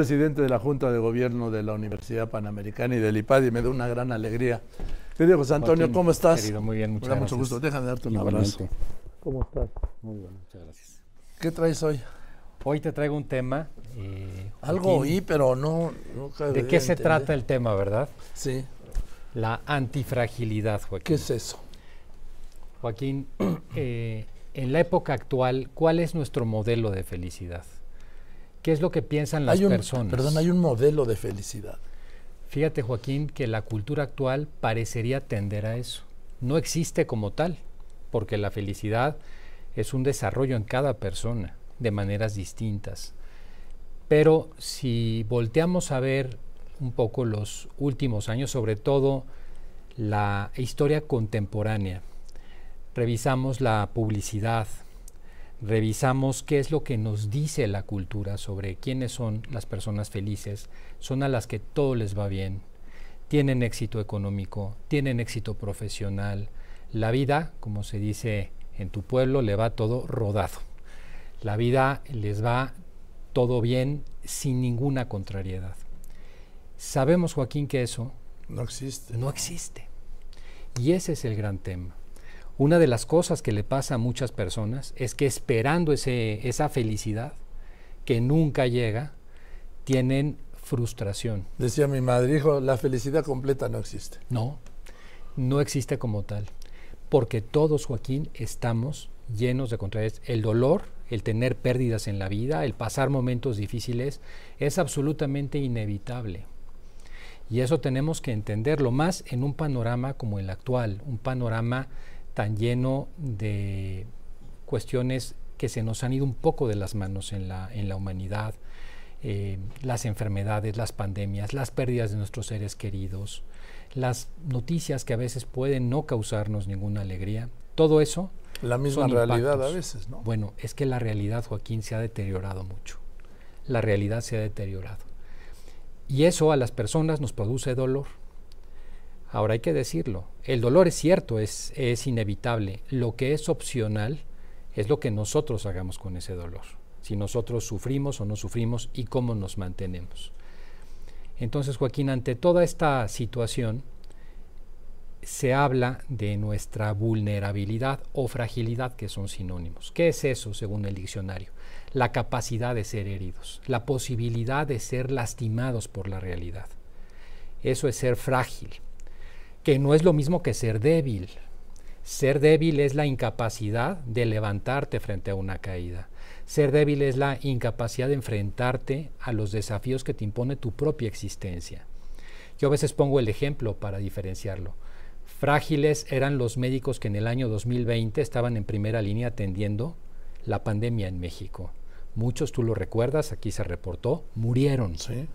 presidente de la Junta de Gobierno de la Universidad Panamericana y del IPAD y me da una gran alegría. Querido José Antonio, ¿cómo estás? Querido, muy bien, muchas Me da gracias. mucho gusto. Déjame darte un Igualmente. abrazo. ¿Cómo estás? Muy bien, muchas gracias. ¿Qué traes hoy? Hoy te traigo un tema. eh, Algo oí, pero no... ¿De qué se entender. trata el tema, verdad? Sí. La antifragilidad, ¿Qué Joaquín. es eso? Joaquín, eh, en la época actual, ¿cuál es nuestro modelo de felicidad? ¿Qué es lo que piensan las hay un, personas? Perdón, hay un modelo de felicidad. Fíjate, Joaquín, que la cultura actual parecería tender a eso. No existe como tal, porque la felicidad es un desarrollo en cada persona, de maneras distintas. Pero si volteamos a ver un poco los últimos años, sobre todo la historia contemporánea, revisamos la publicidad, revisamos qué es lo que nos dice la cultura sobre quiénes son las personas felices, son a las que todo les va bien, tienen éxito económico, tienen éxito profesional, la vida, como se dice en tu pueblo, le va todo rodado. La vida les va todo bien sin ninguna contrariedad. Sabemos, Joaquín, que eso No existe. no existe. Y ese es el gran tema. Una de las cosas que le pasa a muchas personas es que esperando ese, esa felicidad que nunca llega, tienen frustración. Decía mi madre, hijo, la felicidad completa no existe. No, no existe como tal. Porque todos, Joaquín, estamos llenos de contrariedades. El dolor, el tener pérdidas en la vida, el pasar momentos difíciles, es absolutamente inevitable. Y eso tenemos que entenderlo más en un panorama como el actual, un panorama tan lleno de cuestiones que se nos han ido un poco de las manos en la, en la humanidad, eh, las enfermedades, las pandemias, las pérdidas de nuestros seres queridos, las noticias que a veces pueden no causarnos ninguna alegría, todo eso. La misma realidad impactos. a veces, ¿no? Bueno, es que la realidad, Joaquín, se ha deteriorado mucho. La realidad se ha deteriorado. Y eso a las personas nos produce dolor. Ahora hay que decirlo, el dolor es cierto, es, es inevitable. Lo que es opcional es lo que nosotros hagamos con ese dolor. Si nosotros sufrimos o no sufrimos y cómo nos mantenemos. Entonces, Joaquín, ante toda esta situación, se habla de nuestra vulnerabilidad o fragilidad, que son sinónimos. ¿Qué es eso según el diccionario? La capacidad de ser heridos, la posibilidad de ser lastimados por la realidad. Eso es ser frágil, que no es lo mismo que ser débil. Ser débil es la incapacidad de levantarte frente a una caída. Ser débil es la incapacidad de enfrentarte a los desafíos que te impone tu propia existencia. Yo a veces pongo el ejemplo para diferenciarlo. Frágiles eran los médicos que en el año 2020 estaban en primera línea atendiendo la pandemia en México. Muchos, tú lo recuerdas, aquí se reportó, murieron. Sí.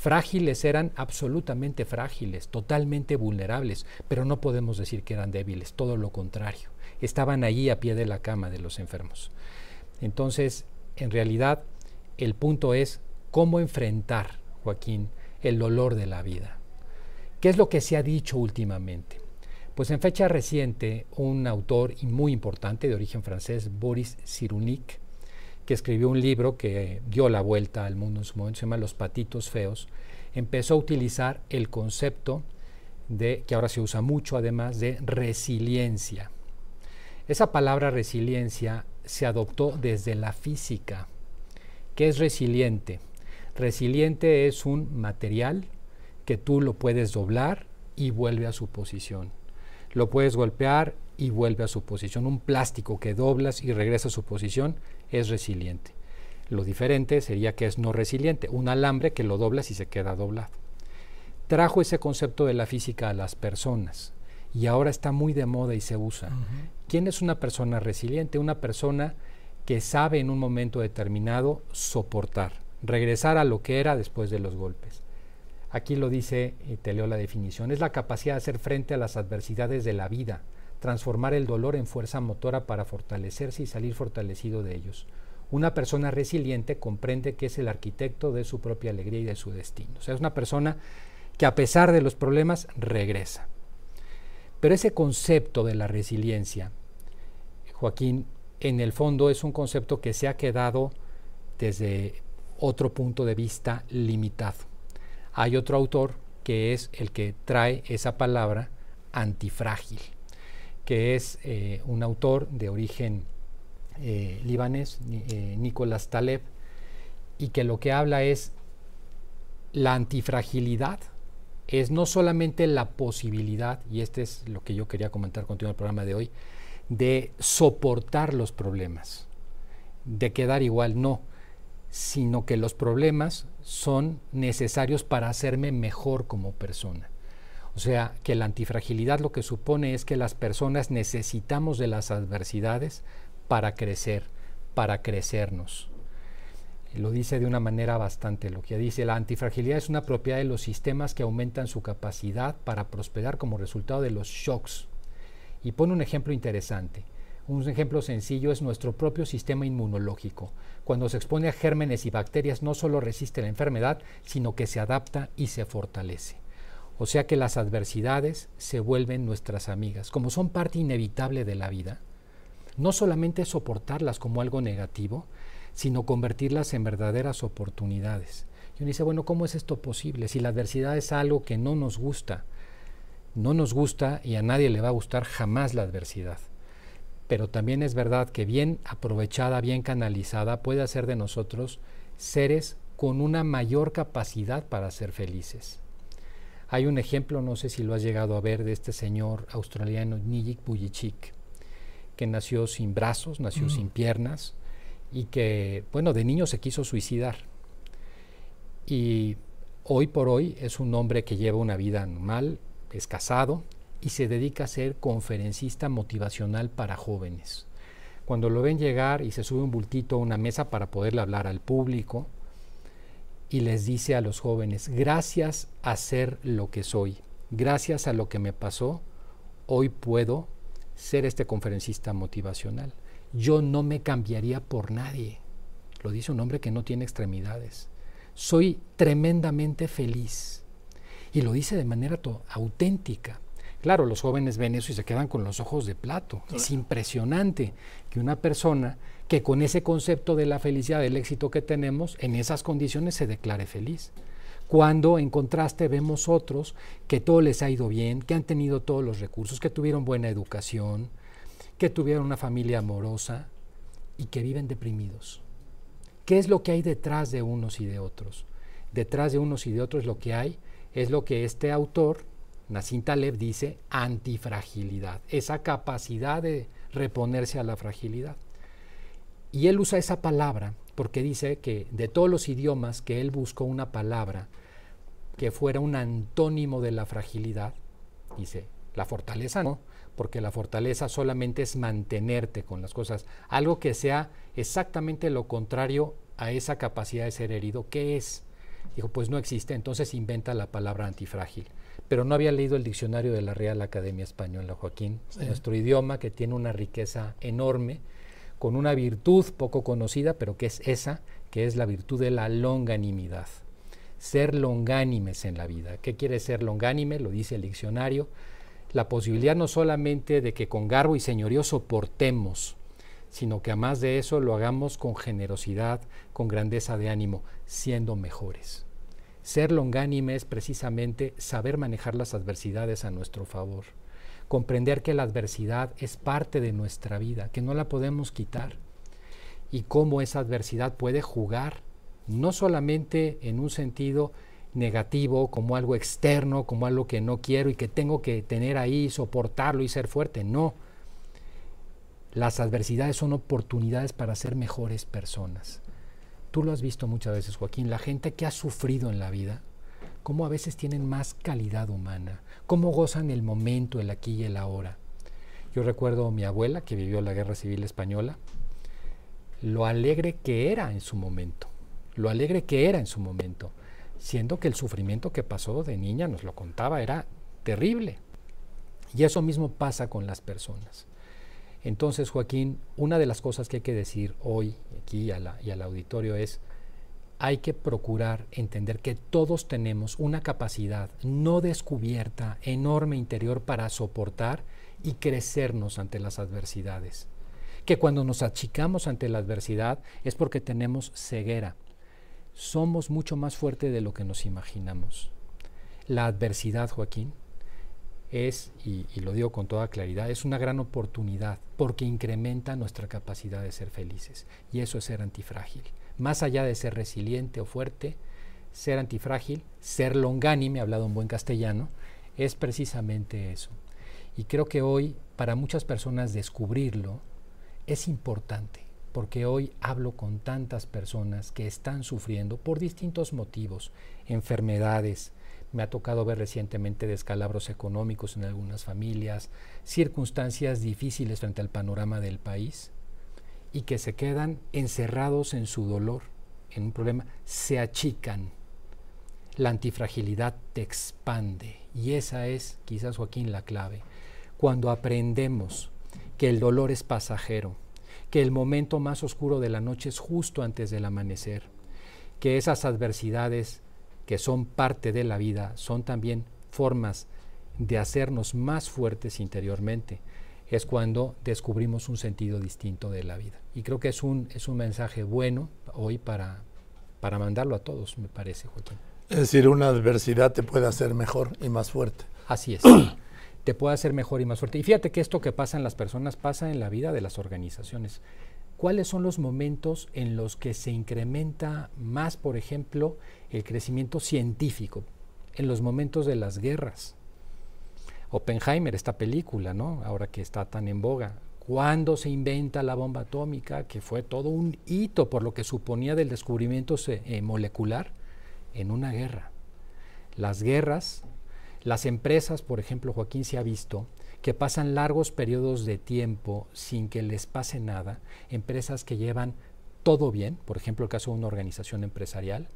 Frágiles eran absolutamente frágiles, totalmente vulnerables, pero no podemos decir que eran débiles, todo lo contrario. Estaban allí a pie de la cama de los enfermos. Entonces, en realidad, el punto es cómo enfrentar, Joaquín, el dolor de la vida. ¿Qué es lo que se ha dicho últimamente? Pues en fecha reciente, un autor muy importante de origen francés, Boris Cyrulnik, que escribió un libro que dio la vuelta al mundo en su momento, se llama Los patitos feos, empezó a utilizar el concepto de, que ahora se usa mucho además, de resiliencia. Esa palabra resiliencia se adoptó desde la física. ¿Qué es resiliente? Resiliente es un material que tú lo puedes doblar y vuelve a su posición. Lo puedes golpear y vuelve a su posición. Un plástico que doblas y regresa a su posición es resiliente. Lo diferente sería que es no resiliente, un alambre que lo doblas y se queda doblado. Trajo ese concepto de la física a las personas y ahora está muy de moda y se usa. Uh -huh. ¿Quién es una persona resiliente? Una persona que sabe en un momento determinado soportar, regresar a lo que era después de los golpes. Aquí lo dice, y te leo la definición, es la capacidad de hacer frente a las adversidades de la vida, transformar el dolor en fuerza motora para fortalecerse y salir fortalecido de ellos. Una persona resiliente comprende que es el arquitecto de su propia alegría y de su destino. O sea, es una persona que a pesar de los problemas regresa. Pero ese concepto de la resiliencia, Joaquín, en el fondo es un concepto que se ha quedado desde otro punto de vista limitado. Hay otro autor que es el que trae esa palabra antifrágil, que es eh, un autor de origen eh, libanés, eh, Nicolás Taleb, y que lo que habla es la antifragilidad es no solamente la posibilidad, y este es lo que yo quería comentar contigo en el programa de hoy, de soportar los problemas, de quedar igual, no, sino que los problemas son necesarios para hacerme mejor como persona. O sea, que la antifragilidad lo que supone es que las personas necesitamos de las adversidades para crecer, para crecernos. Lo dice de una manera bastante lo que Dice, la antifragilidad es una propiedad de los sistemas que aumentan su capacidad para prosperar como resultado de los shocks. Y pone un ejemplo interesante. Un ejemplo sencillo es nuestro propio sistema inmunológico. Cuando se expone a gérmenes y bacterias no solo resiste la enfermedad, sino que se adapta y se fortalece. O sea que las adversidades se vuelven nuestras amigas. Como son parte inevitable de la vida, no solamente soportarlas como algo negativo, sino convertirlas en verdaderas oportunidades. Y uno dice, bueno, ¿cómo es esto posible? Si la adversidad es algo que no nos gusta, no nos gusta y a nadie le va a gustar jamás la adversidad. Pero también es verdad que bien aprovechada, bien canalizada, puede hacer de nosotros seres con una mayor capacidad para ser felices. Hay un ejemplo, no sé si lo has llegado a ver, de este señor australiano Nijik Bujicic, que nació sin brazos, nació mm. sin piernas, y que, bueno, de niño se quiso suicidar. Y hoy por hoy es un hombre que lleva una vida normal, es casado y se dedica a ser conferencista motivacional para jóvenes. Cuando lo ven llegar y se sube un bultito a una mesa para poderle hablar al público y les dice a los jóvenes, gracias a ser lo que soy, gracias a lo que me pasó, hoy puedo ser este conferencista motivacional yo no me cambiaría por nadie. Lo dice un hombre que no tiene extremidades. Soy tremendamente feliz. Y lo dice de manera auténtica. Claro, los jóvenes ven eso y se quedan con los ojos de plato. Es impresionante que una persona que con ese concepto de la felicidad, del éxito que tenemos, en esas condiciones se declare feliz. Cuando en contraste vemos otros que todo les ha ido bien, que han tenido todos los recursos, que tuvieron buena educación, que tuvieron una familia amorosa y que viven deprimidos. ¿Qué es lo que hay detrás de unos y de otros? Detrás de unos y de otros lo que hay es lo que este autor, Nassim Taleb, dice antifragilidad, esa capacidad de reponerse a la fragilidad. Y él usa esa palabra porque dice que de todos los idiomas que él buscó una palabra que fuera un antónimo de la fragilidad, dice, la fortaleza no, porque la fortaleza solamente es mantenerte con las cosas, algo que sea exactamente lo contrario a esa capacidad de ser herido. ¿Qué es? Dijo, pues no existe, entonces inventa la palabra antifrágil. Pero no había leído el diccionario de la Real Academia Española, Joaquín, nuestro idioma que tiene una riqueza enorme, con una virtud poco conocida, pero que es esa, que es la virtud de la longanimidad. Ser longánimes en la vida. ¿Qué quiere ser longánime? Lo dice el diccionario la posibilidad no solamente de que con garbo y señorío soportemos, sino que además de eso lo hagamos con generosidad, con grandeza de ánimo, siendo mejores. Ser longánime es precisamente saber manejar las adversidades a nuestro favor, comprender que la adversidad es parte de nuestra vida, que no la podemos quitar, y cómo esa adversidad puede jugar, no solamente en un sentido negativo, como algo externo, como algo que no quiero y que tengo que tener ahí, soportarlo y ser fuerte. No. Las adversidades son oportunidades para ser mejores personas. Tú lo has visto muchas veces, Joaquín, la gente que ha sufrido en la vida, cómo a veces tienen más calidad humana, cómo gozan el momento, el aquí y el ahora. Yo recuerdo a mi abuela que vivió la Guerra Civil Española, lo alegre que era en su momento, lo alegre que era en su momento siendo que el sufrimiento que pasó de niña, nos lo contaba, era terrible. Y eso mismo pasa con las personas. Entonces, Joaquín, una de las cosas que hay que decir hoy aquí y al auditorio es, hay que procurar entender que todos tenemos una capacidad no descubierta, enorme interior para soportar y crecernos ante las adversidades. Que cuando nos achicamos ante la adversidad es porque tenemos ceguera, somos mucho más fuertes de lo que nos imaginamos. La adversidad, Joaquín, es, y, lo digo con toda claridad, es una gran oportunidad porque incrementa nuestra capacidad de ser felices. Y eso es ser antifrágil. Más allá de ser resiliente o fuerte, ser antifrágil, ser longánime, hablado en buen castellano, es precisamente eso. Y creo que hoy, para muchas personas, descubrirlo es importante, porque hoy hablo con tantas personas que están sufriendo por distintos motivos, enfermedades, me ha tocado ver recientemente descalabros económicos en algunas familias, circunstancias difíciles frente al panorama del país y que se quedan encerrados en su dolor, en un problema, se achican. La antifragilidad te expande y esa es, quizás Joaquín, la clave. Cuando aprendemos que el dolor es pasajero, que el momento más oscuro de la noche es justo antes del amanecer, que esas adversidades que son parte de la vida, son también formas de hacernos más fuertes interiormente, es cuando descubrimos un sentido distinto de la vida. Y creo que es un, es un mensaje bueno hoy para, para mandarlo a todos, me parece, Joaquín. Es decir, una adversidad te puede hacer mejor y más fuerte. Así es. te puede hacer mejor y más fuerte. Y fíjate que esto que pasa en las personas pasa en la vida de las organizaciones. ¿Cuáles son los momentos en los que se incrementa más, por ejemplo, el crecimiento científico? En los momentos de las guerras. Oppenheimer, esta película, ¿no? Ahora que está tan en boga. Cuando se inventa la bomba atómica, que fue todo un hito por lo que suponía del descubrimiento eh, molecular en una guerra. Las guerras, las empresas, por ejemplo, Joaquín se ha visto que pasan largos periodos de tiempo sin que les pase nada, empresas que llevan todo bien, por ejemplo el caso de una organización empresarial,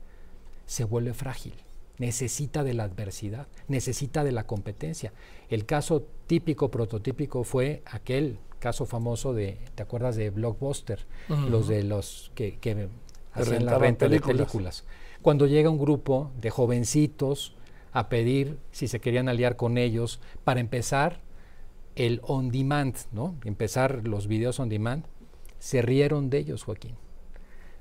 se vuelve frágil, necesita de la adversidad, necesita de la competencia. El caso típico, prototípico fue aquel caso famoso de, ¿te acuerdas de Blockbuster? Los de los que, que hacían la renta de películas. Cuando llega un grupo de jovencitos a pedir si se querían aliar con ellos para empezar el on demand, ¿no? Empezar los videos on demand, se rieron de ellos, Joaquín.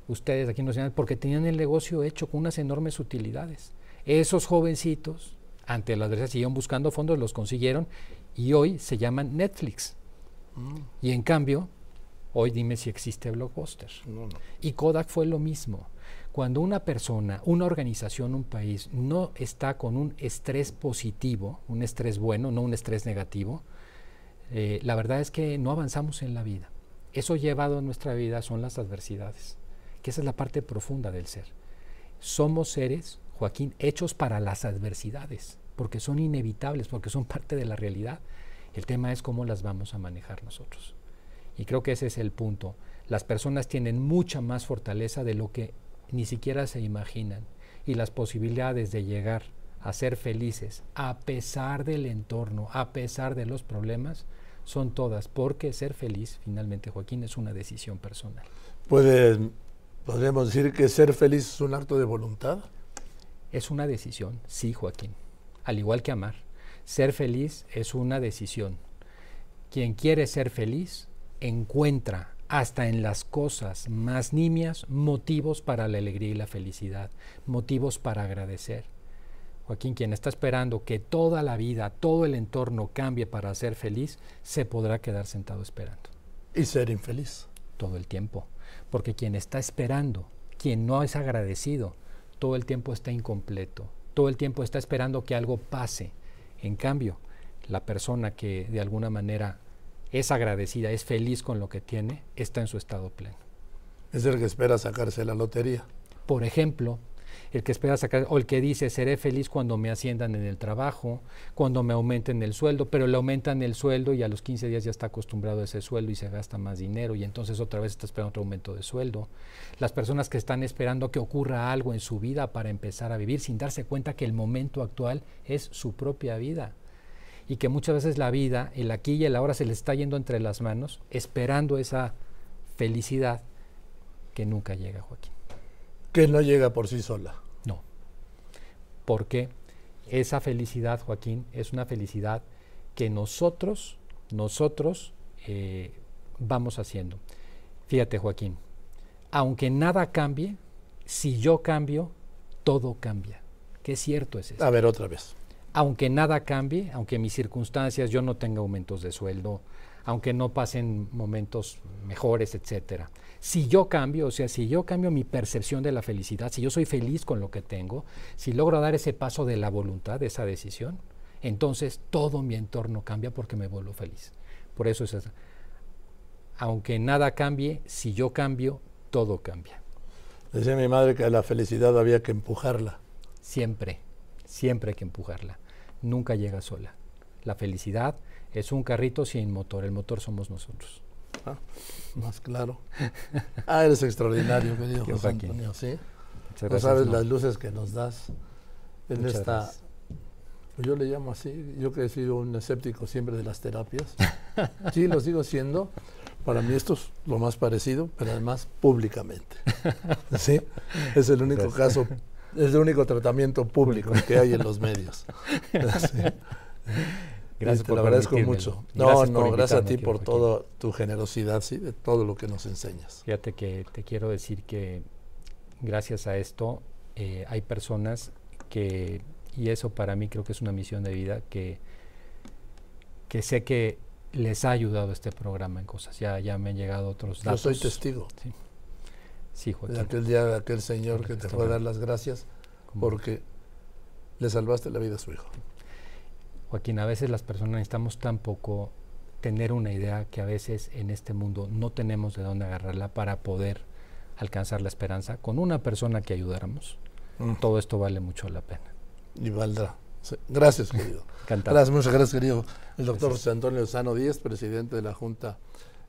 Ustedes aquí no se porque tenían el negocio hecho con unas enormes utilidades. Esos jovencitos, ante la adversidad, siguieron buscando fondos, los consiguieron y hoy se llaman Netflix. Mm. Y en cambio, hoy dime si existe Blockbuster. Y Kodak fue lo mismo. Cuando una persona, una organización, un país no está con un estrés positivo, un estrés bueno, no un estrés negativo, eh, la verdad es que no avanzamos en la vida. Eso llevado a nuestra vida son las adversidades, que esa es la parte profunda del ser. Somos seres, Joaquín, hechos para las adversidades, porque son inevitables, porque son parte de la realidad. El tema es cómo las vamos a manejar nosotros. Y creo que ese es el punto. Las personas tienen mucha más fortaleza de lo que ni siquiera se imaginan y las posibilidades de llegar a ser felices a pesar del entorno, a pesar de los problemas, son todas, porque ser feliz, finalmente, Joaquín, es una decisión personal. ¿Puede, ¿Podríamos decir que ser feliz es un acto de voluntad? Es una decisión, sí, Joaquín, al igual que amar. Ser feliz es una decisión. Quien quiere ser feliz encuentra hasta en las cosas más nimias motivos para la alegría y la felicidad, motivos para agradecer. Joaquín, quien está esperando que toda la vida, todo el entorno cambie para ser feliz, se podrá quedar sentado esperando. Y ser infeliz. Todo el tiempo. Porque quien está esperando, quien no es agradecido, todo el tiempo está incompleto. Todo el tiempo está esperando que algo pase. En cambio, la persona que de alguna manera es agradecida, es feliz con lo que tiene, está en su estado pleno. Es el que espera sacarse la lotería. Por ejemplo, el que espera sacar, o el que dice, seré feliz cuando me asciendan en el trabajo, cuando me aumenten el sueldo, pero le aumentan el sueldo y a los 15 días ya está acostumbrado a ese sueldo y se gasta más dinero y entonces otra vez está esperando otro aumento de sueldo. Las personas que están esperando que ocurra algo en su vida para empezar a vivir sin darse cuenta que el momento actual es su propia vida y que muchas veces la vida, el aquí y el ahora se le está yendo entre las manos, esperando esa felicidad que nunca llega, Joaquín. Que no llega por sí sola porque esa felicidad, Joaquín, es una felicidad que nosotros, nosotros eh, vamos haciendo. Fíjate, Joaquín, aunque nada cambie, si yo cambio, todo cambia. Qué cierto es eso. A ver, otra vez. Aunque nada cambie, aunque mis circunstancias, yo no tenga aumentos de sueldo, aunque no pasen momentos mejores, etcétera. Si yo cambio, o sea, si yo cambio mi percepción de la felicidad, si yo soy feliz con lo que tengo, si logro dar ese paso de la voluntad, de esa decisión, entonces todo mi entorno cambia porque me vuelvo feliz. Por eso es, aunque nada cambie, si yo cambio, todo cambia. Decía mi madre que la felicidad había que empujarla. Siempre, siempre hay que empujarla. Nunca llega sola. La felicidad es un carrito sin motor, el motor somos nosotros. Ah, más claro. Ah, eres extraordinario, querido José Antonio, ¿sí? no sabes las luces que nos das en esta... Pues yo le llamo así, yo que he sido un escéptico siempre de las terapias. sí, lo sigo siendo. Para mí esto es lo más parecido, pero además públicamente. ¿Sí? Es el único caso, es el único tratamiento público que hay en los medios. Gracias te lo agradezco mucho. No, no, gracias a ti por toda tu generosidad, sí, de todo lo que nos enseñas. Fíjate que te quiero decir que gracias a esto eh, hay personas que, y eso para mí creo que es una misión de vida, que, que sé que les ha ayudado este programa en cosas. Ya, ya me han llegado otros datos. Yo soy testigo. Sí, sí Joaquín. De aquel día de aquel señor que te fue a dar las gracias porque le salvaste la vida a su hijo. Joaquín, a veces las personas necesitamos tan poco tener una idea que a veces en este mundo no tenemos de dónde agarrarla para poder alcanzar la esperanza. Con una persona que ayudáramos, mm. todo esto vale mucho la pena. Y valdrá. Gracias, querido. Gracias, muchas gracias, querido. El doctor José Antonio Sano Díez, presidente de la Junta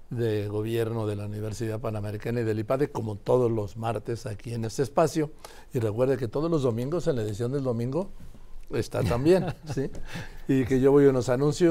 de Gobierno de la Universidad Panamericana y del IPADE, como todos los martes aquí en este espacio. Y recuerde que todos los domingos, en la edición del domingo, está también, ¿sí? Y que yo voy a unos anuncios.